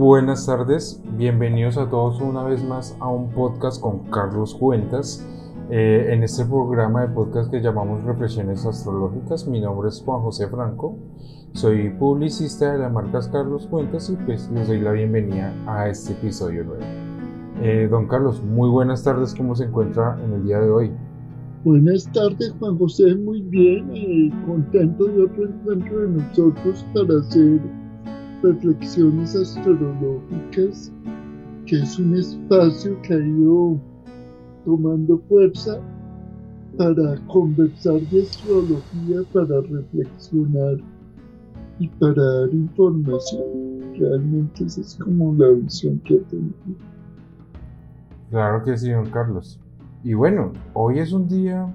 Buenas tardes, bienvenidos a todos una vez más a un podcast con Carlos Cuentas. Eh, en este programa de podcast que llamamos Reflexiones Astrológicas, mi nombre es Juan José Franco, soy publicista de la marca Carlos Cuentas y pues les doy la bienvenida a este episodio nuevo. Eh, don Carlos, muy buenas tardes, ¿cómo se encuentra en el día de hoy? Buenas tardes, Juan José, muy bien, eh, contento de otro encuentro de nosotros para hacer reflexiones astrológicas, que es un espacio que ha ido tomando fuerza para conversar de astrología, para reflexionar y para dar información. Realmente esa es como la visión que tengo. Claro que sí, don Carlos. Y bueno, hoy es un día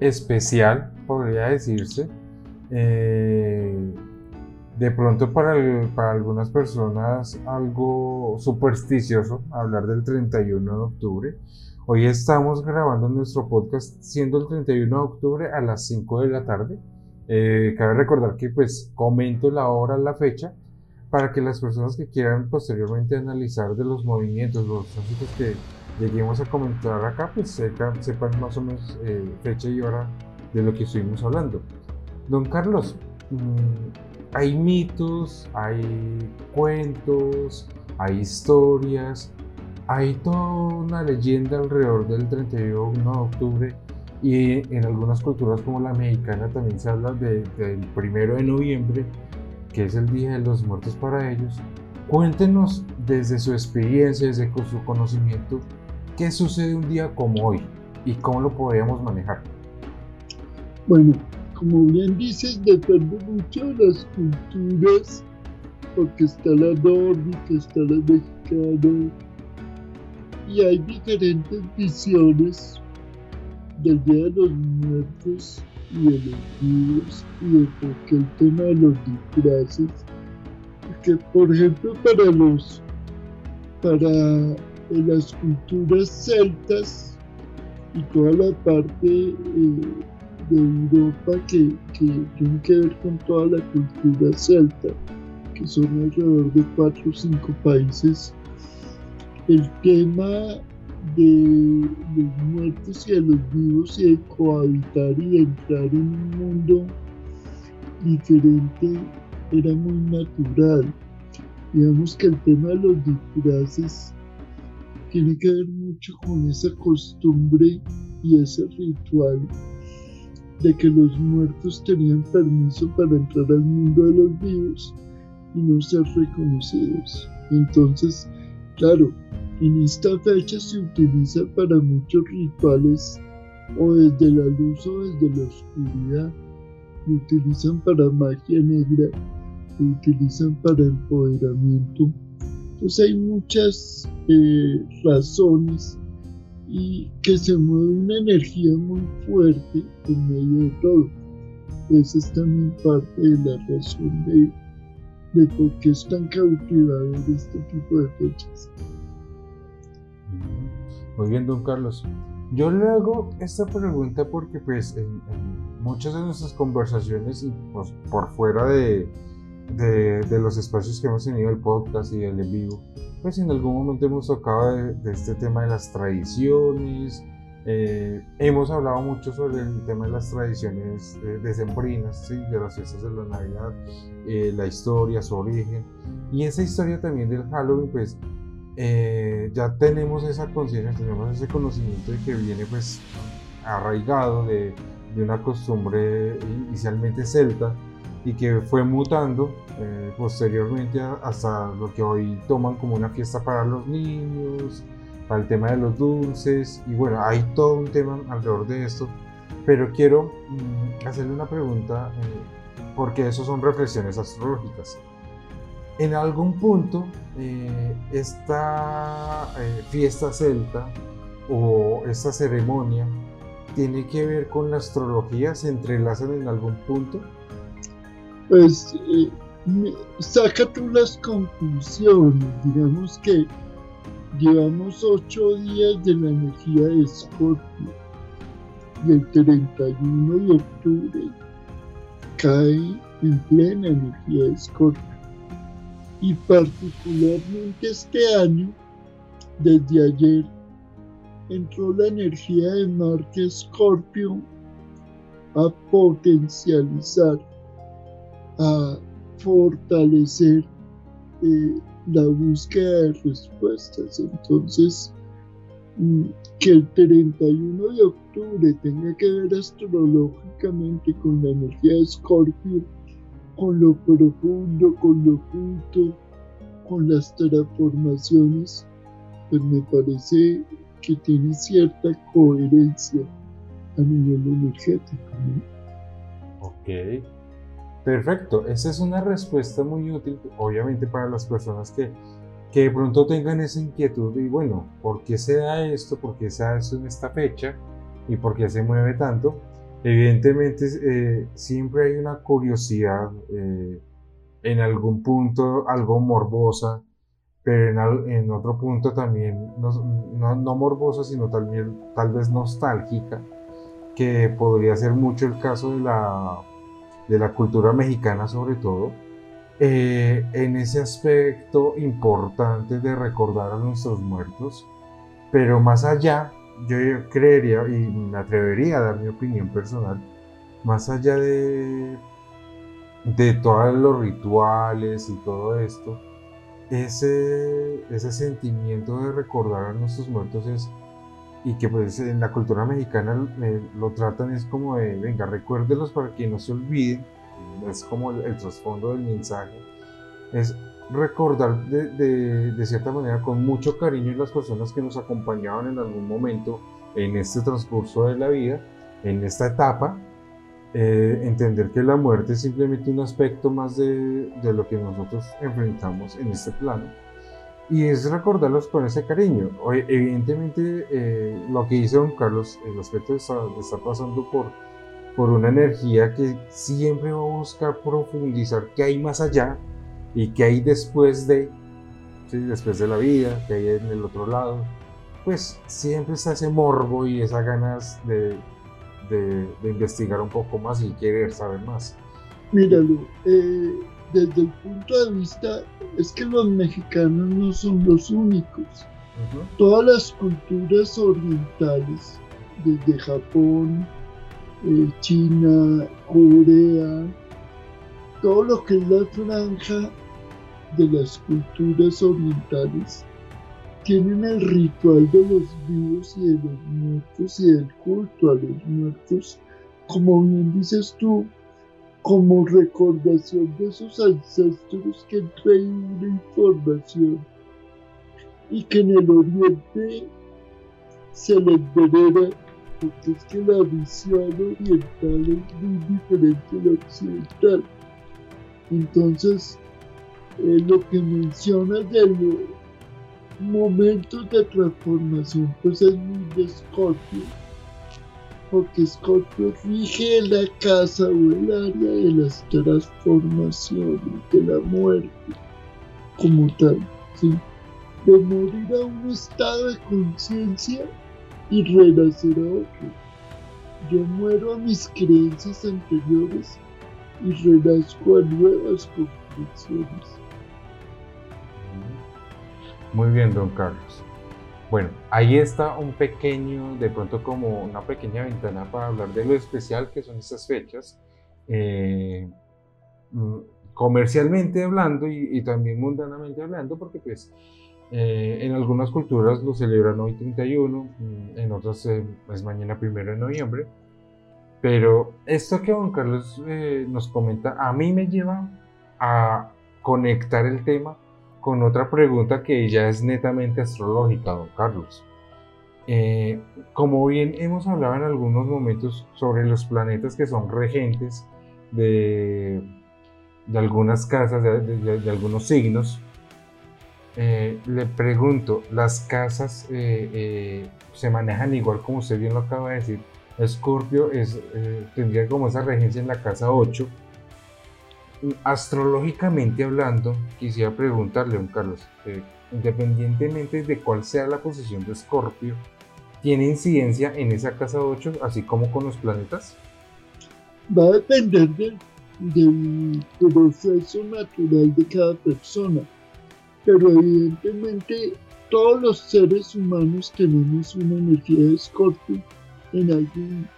especial, podría decirse. Eh, de pronto para, para algunas personas algo supersticioso hablar del 31 de octubre. Hoy estamos grabando nuestro podcast siendo el 31 de octubre a las 5 de la tarde. Eh, cabe recordar que pues comento la hora, la fecha, para que las personas que quieran posteriormente analizar de los movimientos, los tránsitos que lleguemos a comentar acá, pues sepan, más o menos eh, fecha y hora de lo que estuvimos hablando. Don Carlos, mmm, hay mitos, hay cuentos, hay historias, hay toda una leyenda alrededor del 31 de octubre y en algunas culturas como la mexicana también se habla del primero de noviembre, que es el Día de los Muertos para ellos. Cuéntenos desde su experiencia, desde su conocimiento, qué sucede un día como hoy y cómo lo podríamos manejar. Bueno, como bien dices, depende mucho de las culturas, porque está la nórdica, está la mexicana, y hay diferentes visiones del Día de los Muertos y de los vivos, y de el tema de los disfraces. Porque, por ejemplo, para los, para las culturas celtas y toda la parte eh, de Europa que, que tienen que ver con toda la cultura celta, que son alrededor de cuatro o cinco países. El tema de los muertos y de los vivos y de cohabitar y de entrar en un mundo diferente era muy natural. Digamos que el tema de los disfraces tiene que ver mucho con esa costumbre y ese ritual de que los muertos tenían permiso para entrar al mundo de los vivos y no ser reconocidos. Entonces, claro, en esta fecha se utiliza para muchos rituales o desde la luz o desde la oscuridad. Lo utilizan para magia negra, lo utilizan para empoderamiento. Entonces hay muchas eh, razones y que se mueve una energía muy fuerte en medio de todo. Esa es también parte de la razón de, de por qué es tan cautivador este tipo de fechas. Muy bien, don Carlos. Yo le hago esta pregunta porque pues en, muchas de nuestras conversaciones y pues, por fuera de, de, de, los espacios que hemos tenido el podcast y el en vivo, pues en algún momento hemos tocado de, este tema de las tradiciones, eh, hemos hablado mucho sobre el tema de las tradiciones eh, decembrinas, ¿sí? de las fiestas de la Navidad, eh, la historia, su origen, y esa historia también del Halloween, pues ya tenemos esa conciencia, tenemos ese conocimiento de que viene pues arraigado de, de una costumbre inicialmente celta, y que fue mutando eh, posteriormente hasta lo que hoy toman como una fiesta para los niños, para el tema de los dulces y bueno, hay todo un tema alrededor de esto, pero quiero mm, hacerle una pregunta eh, porque eso son reflexiones astrológicas. En algún punto, eh, esta fiesta celta o esta ceremonia tiene que ver con la astrología, se entrelazan en algún punto pues eh, saca tú las conclusiones. Digamos que llevamos ocho días de la energía de Scorpio y el 31 de octubre cae en plena energía de Scorpio. y particularmente este año, desde ayer, entró la energía de Marte Scorpio a potencializar, a fortalecer eh, la búsqueda de respuestas. Entonces, mm, que el 31 de octubre tenga que ver astrológicamente con la energía de Scorpio, con lo profundo, con lo oculto, con las transformaciones, pues me parece que tiene cierta coherencia a nivel energético. Ok, perfecto. Esa es una respuesta muy útil, obviamente, para las personas que, que de pronto tengan esa inquietud y bueno, ¿por qué se da esto? ¿Por qué se da esto en esta fecha? ¿Y por qué se mueve tanto? Evidentemente, eh, siempre hay una curiosidad eh, en algún punto, algo morbosa, pero en, otro punto también, no, no, morbosa, sino también tal vez nostálgica, que podría ser mucho el caso de la, de la cultura mexicana sobre todo, eh, en ese aspecto importante de recordar a nuestros muertos, pero más allá, yo creería y me atrevería a dar mi opinión personal, más allá de, de todos los rituales y todo esto, ese, ese sentimiento de recordar a nuestros muertos es, y que pues en la cultura mexicana eh, lo tratan es como de, venga, recuérdelos para que no se olviden, es como el, trasfondo del mensaje, es recordar de, de, de, cierta manera con mucho cariño las personas que nos acompañaban en algún momento en este transcurso de la vida, en esta etapa, eh, entender que la muerte es simplemente un aspecto más de, de, lo que nosotros enfrentamos en este plano y es recordarlos con ese cariño. Evidentemente, eh, lo que dice don Carlos, el aspecto está, está pasando por, por una energía que siempre va a buscar profundizar qué hay más allá y qué hay después de, después de la vida, qué hay en el otro lado. Pues siempre está ese morbo y esas ganas de, de, investigar un poco más y querer saber más. Míralo, eh, desde el punto de vista, es que los mexicanos no son los únicos. Todas las culturas orientales, desde Japón, eh, China, Corea, todo lo que es la franja de las culturas orientales, tienen el ritual de los vivos y de los muertos y del culto a los muertos, como bien dices tú, como recordación de esos ancestros que traído una información y que en el oriente se les venera, porque es que la visión oriental es muy diferente a la occidental. Entonces, eh, lo que mencionas de momentos de transformación, pues es muy de porque Scorpio rige la casa o el área de las transformaciones, de la muerte, como tal, ¿sí? de morir a un estado de conciencia y renacer a otro. Yo muero a mis creencias anteriores y renazco a nuevas conclusiones. Muy bien, don Carlos. Bueno, ahí está un pequeño, de pronto como una pequeña ventana para hablar de lo especial que son estas fechas, eh, mm, comercialmente hablando y, también mundanamente hablando, porque pues eh, en algunas culturas lo celebran hoy 31, mm, en otras eh, es mañana primero de noviembre, pero esto que don Carlos nos comenta a mí me lleva a conectar el tema con otra pregunta que ya es netamente astrológica, don Carlos. Eh, como bien hemos hablado en algunos momentos sobre los planetas que son regentes de, algunas casas, de, algunos signos, eh, le pregunto, ¿las casas eh, se manejan igual como usted bien lo acaba de decir? Escorpio es, tendría como esa regencia en la casa 8 astrológicamente hablando, quisiera preguntarle, don Carlos, eh, independientemente de cuál sea la posición de Escorpio, ¿tiene incidencia en esa casa 8, así como con los planetas? Va a depender del proceso natural de cada persona. Pero evidentemente todos los seres humanos tenemos una energía de escorpio en algún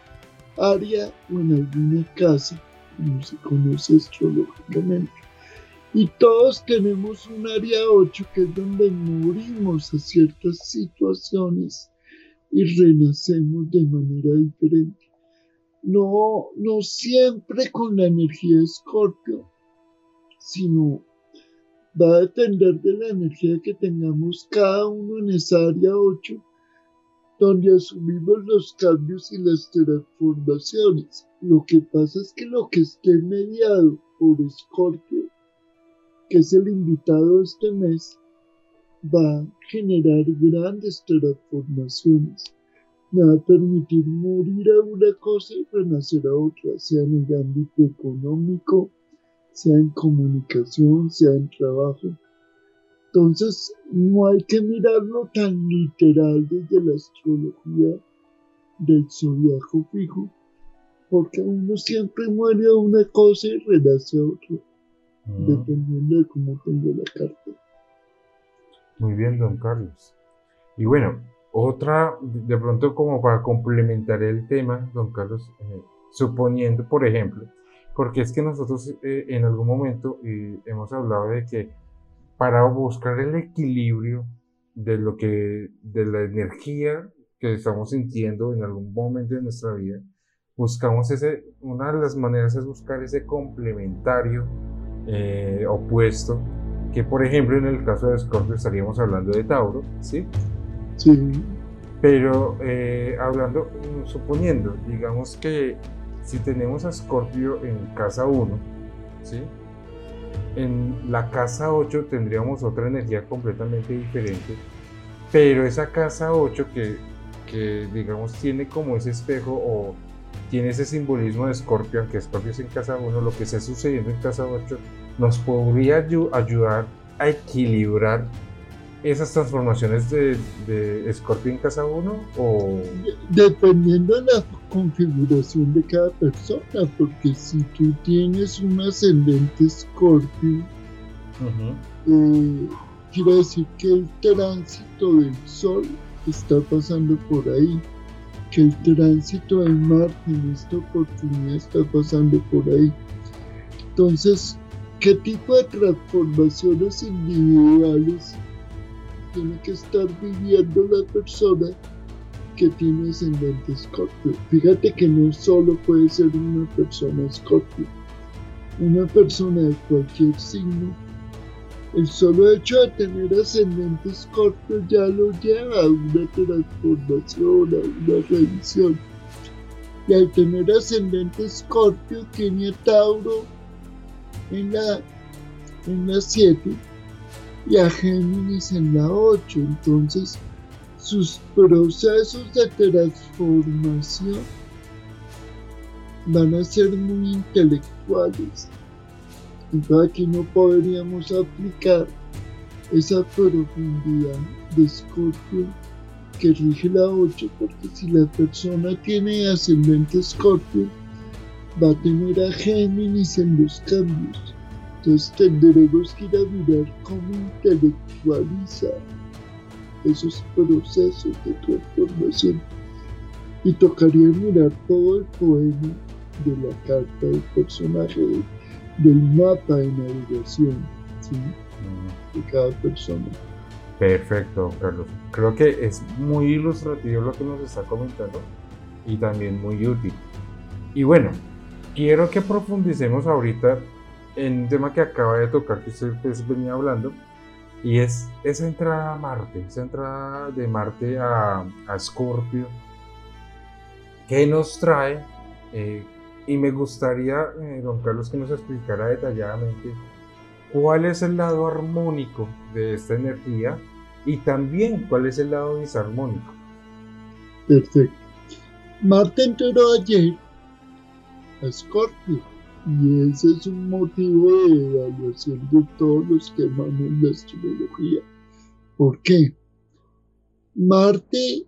área o en alguna casa, como se conoce astrológicamente. Y todos tenemos un área 8 que es donde morimos a ciertas situaciones y renacemos de manera diferente. No, no siempre con la energía de Escorpio, sino va a depender de la energía que tengamos cada uno en esa área 8, donde asumimos los cambios y las transformaciones. Lo que pasa es que lo que esté mediado por Escorpio, que es el invitado este mes, va a generar grandes transformaciones. Me va a permitir morir a una cosa y renacer a otra, sea en el ámbito económico, sea en comunicación, sea en trabajo. Entonces, no hay que mirarlo tan literal desde la astrología del zodiaco fijo, porque uno siempre muere a una cosa y renace a otra, dependiendo de cómo tenga la carta. Muy bien, don Carlos. Y bueno, otra, de pronto como para complementar el tema, don Carlos, eh, suponiendo, por ejemplo, porque es que nosotros eh, en algún momento hemos hablado de que para buscar el equilibrio de lo que, de la energía que estamos sintiendo en algún momento de nuestra vida, buscamos ese, una de las maneras es buscar ese complementario eh, opuesto, que por ejemplo en el caso de Scorpio estaríamos hablando de Tauro, ¿sí? Sí. Pero eh, hablando, suponiendo, digamos que si tenemos a Scorpio en casa 1, ¿sí? En la casa 8 tendríamos otra energía completamente diferente, pero esa casa 8 que, que digamos tiene como ese espejo o tiene ese simbolismo de Scorpio, aunque Scorpio es en casa 1, lo que está sucediendo en casa 8 nos podría ayudar a equilibrar esas transformaciones de, de Scorpio en casa 1 o dependiendo de la configuración de cada persona porque si tú tienes un ascendente Scorpio eh, quiere decir que el tránsito del sol está pasando por ahí que el tránsito de Marte en esta oportunidad está pasando por ahí. Entonces qué tipo de transformaciones individuales tiene que estar viviendo la persona que tiene ascendente Scorpio. Fíjate que no solo puede ser una persona Scorpio, una persona de cualquier signo. El solo hecho de tener ascendente Scorpio ya lo lleva a una transformación, a una revisión. Y al tener ascendente Scorpio tiene Tauro en la, en la 7 y a Géminis en la 8. Entonces, sus procesos de transformación van a ser muy intelectuales. Entonces aquí no podríamos aplicar esa profundidad de Scorpio que rige la 8 porque si la persona tiene ascendente Scorpio va a tener a Géminis en los cambios entonces tendremos que ir a mirar cómo intelectualizar esos procesos de transformación. Y tocaría mirar todo el poema de la carta del personaje, del mapa de navegación de cada persona. Perfecto, Carlos. Creo que es muy ilustrativo lo que nos está comentando y también muy útil. Y bueno, quiero que profundicemos ahorita en un tema que acaba de tocar, que usted venía hablando, y es esa entrada a Marte, esa entrada de Marte a, a Scorpio, ¿qué nos trae? Eh, y me gustaría, eh, don Carlos, que nos explicara detalladamente cuál es el lado armónico de esta energía y también cuál es el lado disarmónico. Perfecto. Marte entró ayer a Scorpio y ese es un motivo de evaluación de todos los que aman la astrología. ¿Por qué? Marte,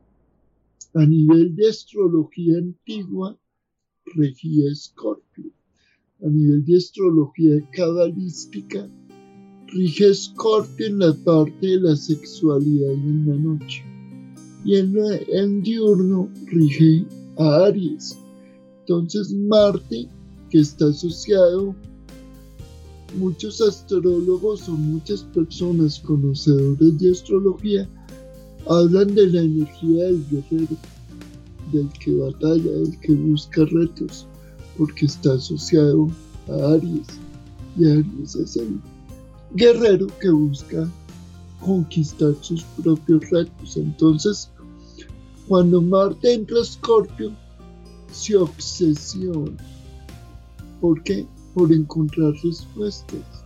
a nivel de astrología antigua, regía Escorpio. a nivel de astrología cabalística, rige Escorpio en la parte de la sexualidad y en la noche. Y en, el diurno rige a Aries. Entonces Marte, que está asociado, muchos astrólogos o muchas personas conocedores de astrología hablan de la energía del guerrero, del que batalla, del que busca retos, porque está asociado a Aries. Y Aries es el guerrero que busca conquistar sus propios retos. Entonces, cuando Marte entra a Escorpio, se obsesiona. ¿Por qué? Por encontrar respuestas.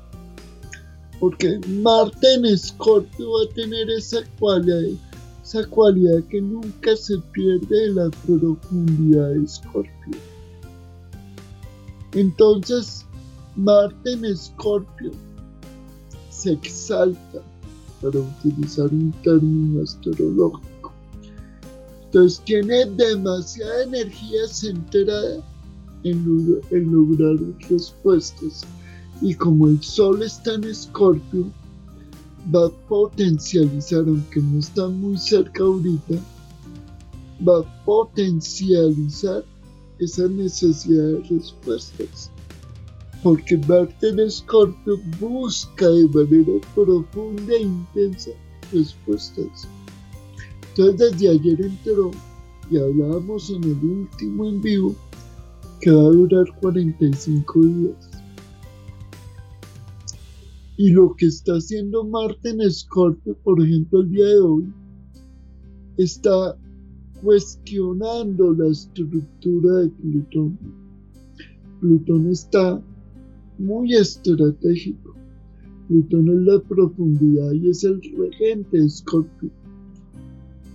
Porque Marte en Escorpio va a tener esa cualidad, esa cualidad que nunca se pierde en la profundidad de Escorpio. Entonces, Marte en Escorpio se exalta, para utilizar un término astrológico. Entonces tiene demasiada energía centrada en, lograr respuestas. Y como el Sol está en Escorpio, va a potencializar, aunque no está muy cerca ahorita, va a potencializar esa necesidad de respuestas porque Marte en Escorpio busca de manera profunda e intensa respuestas. Entonces desde ayer entró y hablábamos en el último en vivo que va a durar 45 días. Y lo que está haciendo Marte en Escorpio, por ejemplo, el día de hoy, está cuestionando la estructura de Plutón. Plutón está muy estratégico. Plutón es la profundidad y es el regente de Escorpio,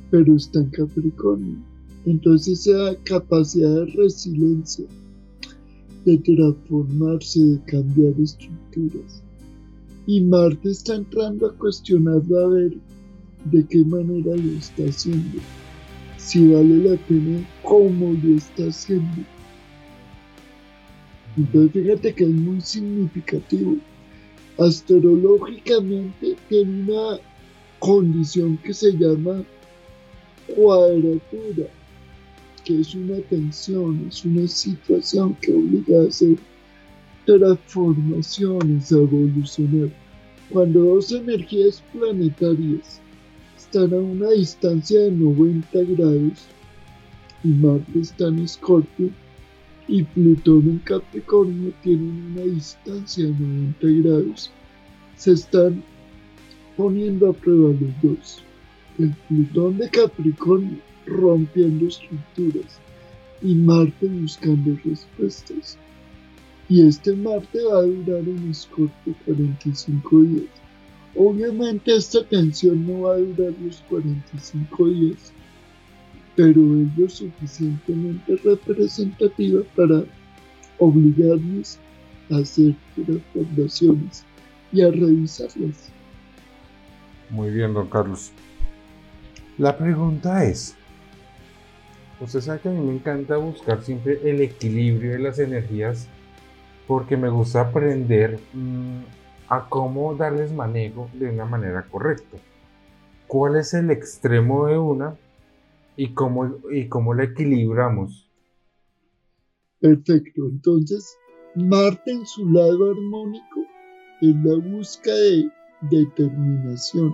pero está en Capricornio. Entonces esa capacidad de resiliencia, de transformarse, de cambiar estructuras. Y Marte está entrando a cuestionarlo a ver de qué manera lo está haciendo, si vale la pena, cómo lo está haciendo entonces fíjate que es muy significativo. Astrológicamente tiene una condición que se llama cuadratura, que es una tensión, es una situación que obliga a hacer transformaciones, a evolucionar. Cuando dos energías planetarias están a una distancia de 90 grados y Marte está en Escorpio, y Plutón en Capricornio tienen una distancia de 90 grados. Se están poniendo a prueba los dos. El Plutón de Capricornio rompiendo estructuras y Marte buscando respuestas. Y este Marte va a durar en Escorpio 45 días. Obviamente esta tensión no va a durar los 45 días pero es lo suficientemente representativa para obligarnos a hacer transformaciones y a revisarlas. Muy bien, don Carlos. La pregunta es, usted sabe que a mí me encanta buscar siempre el equilibrio de las energías porque me gusta aprender mm, a cómo darles manejo de una manera correcta. ¿Cuál es el extremo de una y cómo, y cómo la equilibramos. Perfecto, entonces Marte en su lado armónico es la búsqueda de determinación.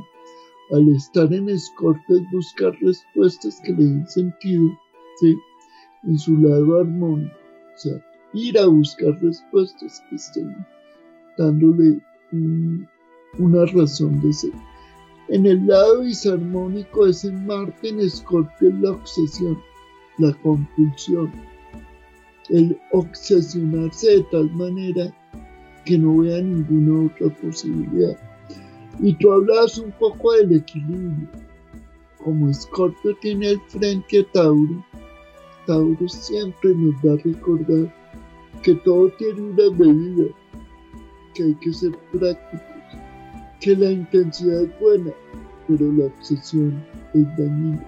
Al estar en Escorpio es buscar respuestas que le den sentido, En su lado armónico. O sea, ir a buscar respuestas que estén dándole una razón de ser. En el lado disarmónico es en Marte en Escorpio la obsesión, la compulsión, el obsesionarse de tal manera que no vea ninguna otra posibilidad. Y tú hablabas un poco del equilibrio. Como Escorpio tiene el frente a Tauro, Tauro siempre nos va a recordar que todo tiene una medida, que hay que ser práctico que la intensidad es buena, pero la obsesión es dañina.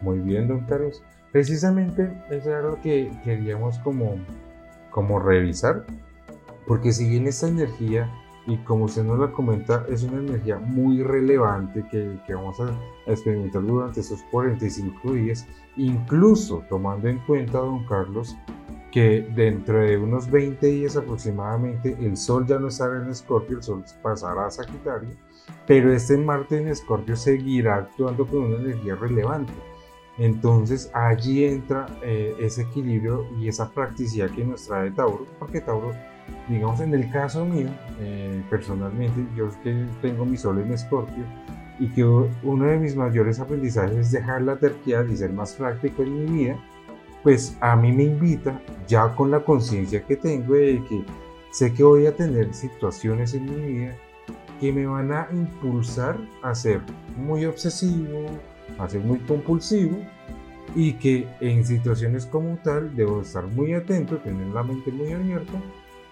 Muy bien, don Carlos. Precisamente eso era lo que queríamos como como revisar, porque si bien esta energía, y como usted nos la comenta, es una energía muy relevante que, que vamos a experimentar durante esos 45 días, incluso tomando en cuenta, don Carlos, que dentro de unos 20 días aproximadamente el Sol ya no estará en Escorpio, el Sol pasará a Sagitario, pero este Marte en Escorpio seguirá actuando con una energía relevante. Entonces allí entra eh, ese equilibrio y esa practicidad que nos trae Tauro, porque Tauro, digamos en el caso mío, eh, personalmente, yo que tengo mi Sol en Escorpio y que uno de mis mayores aprendizajes es dejar la terquedad y ser más práctico en mi vida pues a mí me invita, ya con la conciencia que tengo de que sé que voy a tener situaciones en mi vida que me van a impulsar a ser muy obsesivo, a ser muy compulsivo y que en situaciones como tal debo estar muy atento, tener la mente muy abierta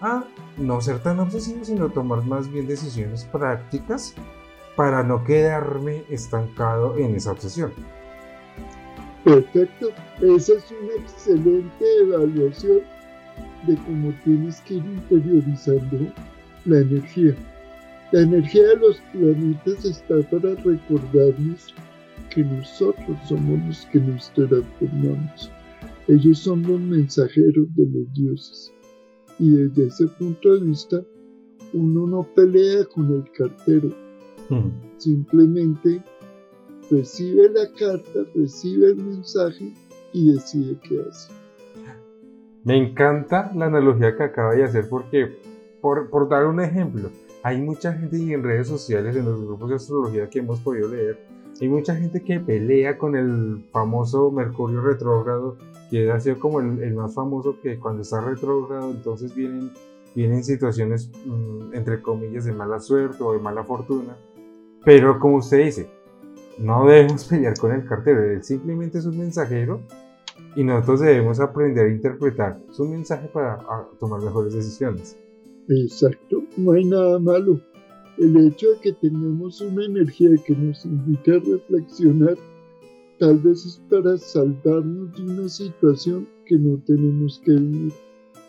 a no ser tan obsesivo, sino tomar más bien decisiones prácticas para no quedarme estancado en esa obsesión. Perfecto, esa es una excelente evaluación de cómo tienes que ir interiorizando la energía. La energía de los planetas está para recordarnos que nosotros somos los que nos transformamos. Ellos son los mensajeros de los dioses. Y desde ese punto de vista, uno no pelea con el cartero. Simplemente recibe la carta, recibe el mensaje y decide qué hace. Me encanta la analogía que acaba de hacer porque, por, por dar un ejemplo, hay mucha gente y en redes sociales, en los grupos de astrología que hemos podido leer, hay mucha gente que pelea con el famoso Mercurio retrógrado, que ha sido como el, más famoso que cuando está retrógrado, entonces vienen, vienen situaciones, mm, entre comillas, de mala suerte o de mala fortuna. Pero como usted dice, no debemos pelear con el cartero, él simplemente es un mensajero y nosotros debemos aprender a interpretar su mensaje para tomar mejores decisiones. Exacto, no hay nada malo. El hecho de que tengamos una energía que nos invite a reflexionar, tal vez es para salvarnos de una situación que no tenemos que vivir.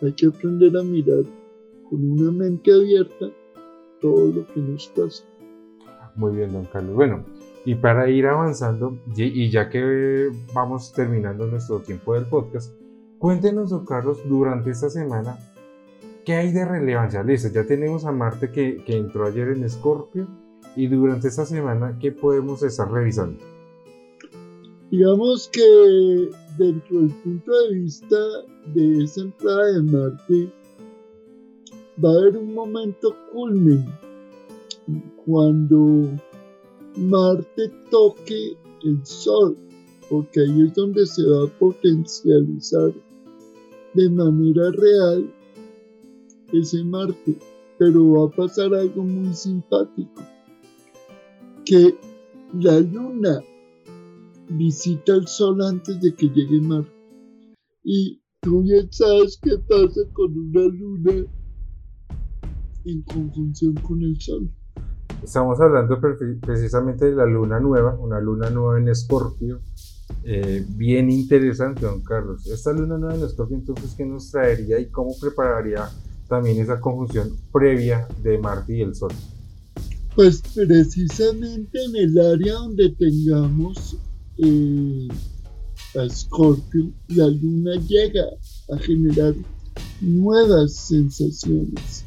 Hay que aprender a mirar con una mente abierta todo lo que nos pasa. Muy bien, don Carlos. Bueno, y para ir avanzando, y ya que vamos terminando nuestro tiempo del podcast, cuéntenos, don Carlos, durante esta semana, ¿qué hay de relevancia? Listo, ya tenemos a Marte que, que entró ayer en Escorpio, y durante esta semana, ¿qué podemos estar revisando? Digamos que dentro del punto de vista de esa entrada de Marte, va a haber un momento culmen cuando Marte toque el Sol, porque ahí es donde se va a potencializar de manera real ese Marte. Pero va a pasar algo muy simpático, que la Luna visita el Sol antes de que llegue Marte. Y tú ya sabes qué pasa con una Luna en conjunción con el Sol. Estamos hablando precisamente de la luna nueva, una luna nueva en Escorpio, eh, bien interesante, don Carlos. Esta luna nueva en Escorpio, entonces, ¿qué nos traería y cómo prepararía también esa conjunción previa de Marte y el Sol? Pues precisamente en el área donde tengamos eh, a Escorpio, la luna llega a generar nuevas sensaciones,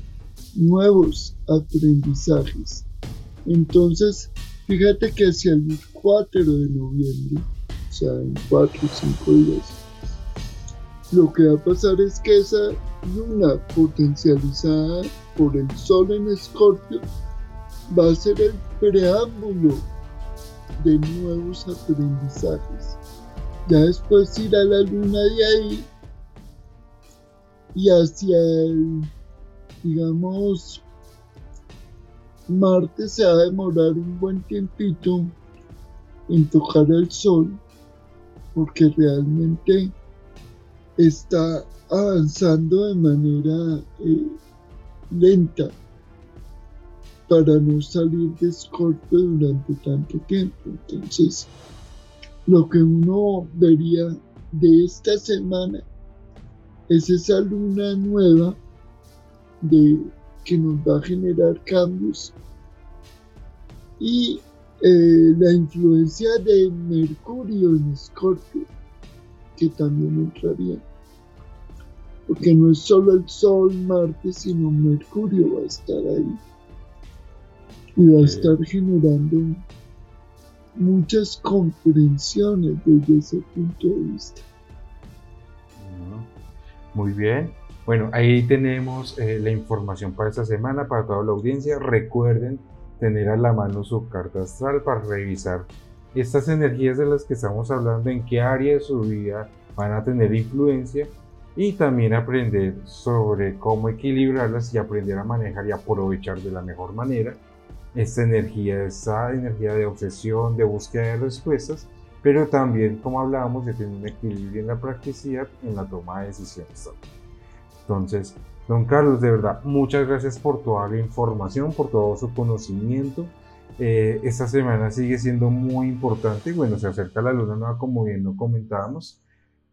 nuevos aprendizajes. Entonces, fíjate que hacia el 4 de noviembre, o sea, en 4 o 5 días, lo que va a pasar es que esa luna potencializada por el sol en Escorpio va a ser el preámbulo de nuevos aprendizajes. Ya después irá la luna de ahí y hacia el, digamos, Marte se va a demorar un buen tiempito en tocar al Sol porque realmente está avanzando de manera eh, lenta para no salir de Scorpio durante tanto tiempo. Entonces, lo que uno vería de esta semana es esa luna nueva de, que nos va a generar cambios y eh, la influencia de Mercurio en Escorpio, que también entraría. Porque no es solo el Sol, Marte, sino Mercurio va a estar ahí. Y va a estar generando muchas comprensiones desde ese punto de vista. Muy bien. Bueno, ahí tenemos eh, la información para esta semana, para toda la audiencia. Recuerden tener a la mano su carta astral para revisar estas energías de las que estamos hablando, en qué área de su vida van a tener influencia y también aprender sobre cómo equilibrarlas y aprender a manejar y aprovechar de la mejor manera esta energía, esta energía de obsesión, de búsqueda de respuestas, pero también, como hablábamos, de tener un equilibrio en la practicidad, en la toma de decisiones. Entonces, Don Carlos, de verdad, muchas gracias por toda la información, por todo su conocimiento. Eh, esta semana sigue siendo muy importante. Bueno, se acerca la luna nueva, como bien lo comentábamos.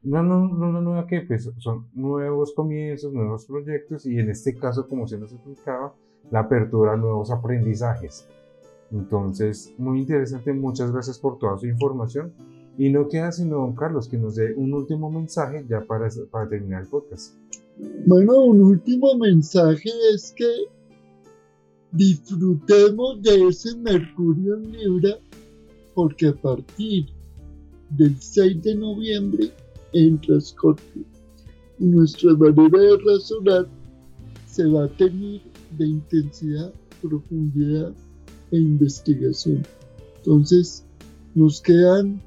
Una luna nueva que pues, son nuevos comienzos, nuevos proyectos y en este caso, como se nos explicaba, la apertura a nuevos aprendizajes. Entonces, muy interesante. Muchas gracias por toda su información. Y no queda sino, don Carlos, que nos dé un último mensaje ya para, para terminar el podcast. Bueno, un último mensaje es que disfrutemos de ese Mercurio en Libra porque a partir del 6 de noviembre entra Scorpio nuestra manera de razonar se va a tener de intensidad, profundidad e investigación. Entonces, nos quedan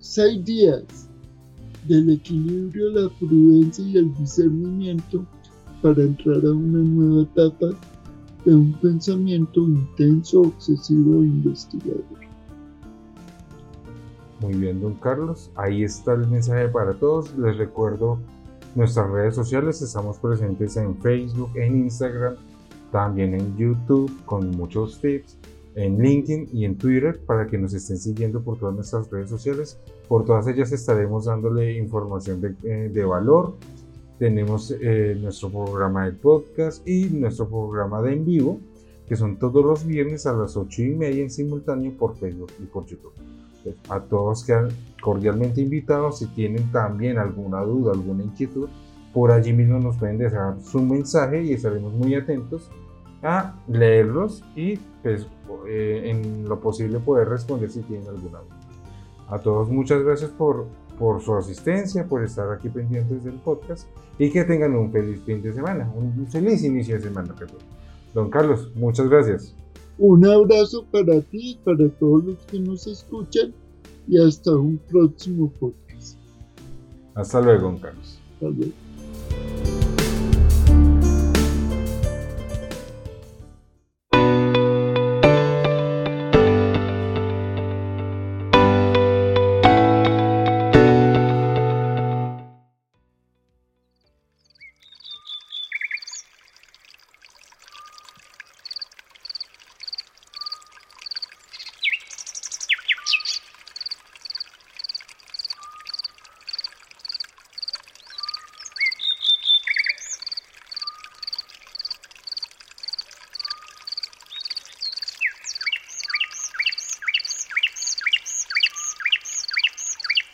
seis días del equilibrio, la prudencia y el discernimiento para entrar a una nueva etapa de un pensamiento intenso, obsesivo e investigador. Muy bien, don Carlos. Ahí está el mensaje para todos. Les recuerdo nuestras redes sociales. Estamos presentes en Facebook, en Instagram, también en YouTube con muchos tips en LinkedIn y en Twitter para que nos estén siguiendo por todas nuestras redes sociales. Por todas ellas estaremos dándole información de, eh, valor. Tenemos eh, nuestro programa de podcast y nuestro programa de en vivo, que son todos los viernes a las 8 y media en simultáneo por Facebook y por YouTube. A todos quedan cordialmente invitados. Si tienen también alguna duda, alguna inquietud, por allí mismo nos pueden dejar su mensaje y estaremos muy atentos a leerlos y pues, eh, en lo posible poder responder si tienen alguna duda. A todos muchas gracias por, por su asistencia, por estar aquí pendientes del podcast y que tengan un feliz fin de semana, un feliz inicio de semana. Don Carlos, muchas gracias. Un abrazo para ti, para todos los que nos escuchan y hasta un próximo podcast. Hasta luego, don Carlos. Hasta luego.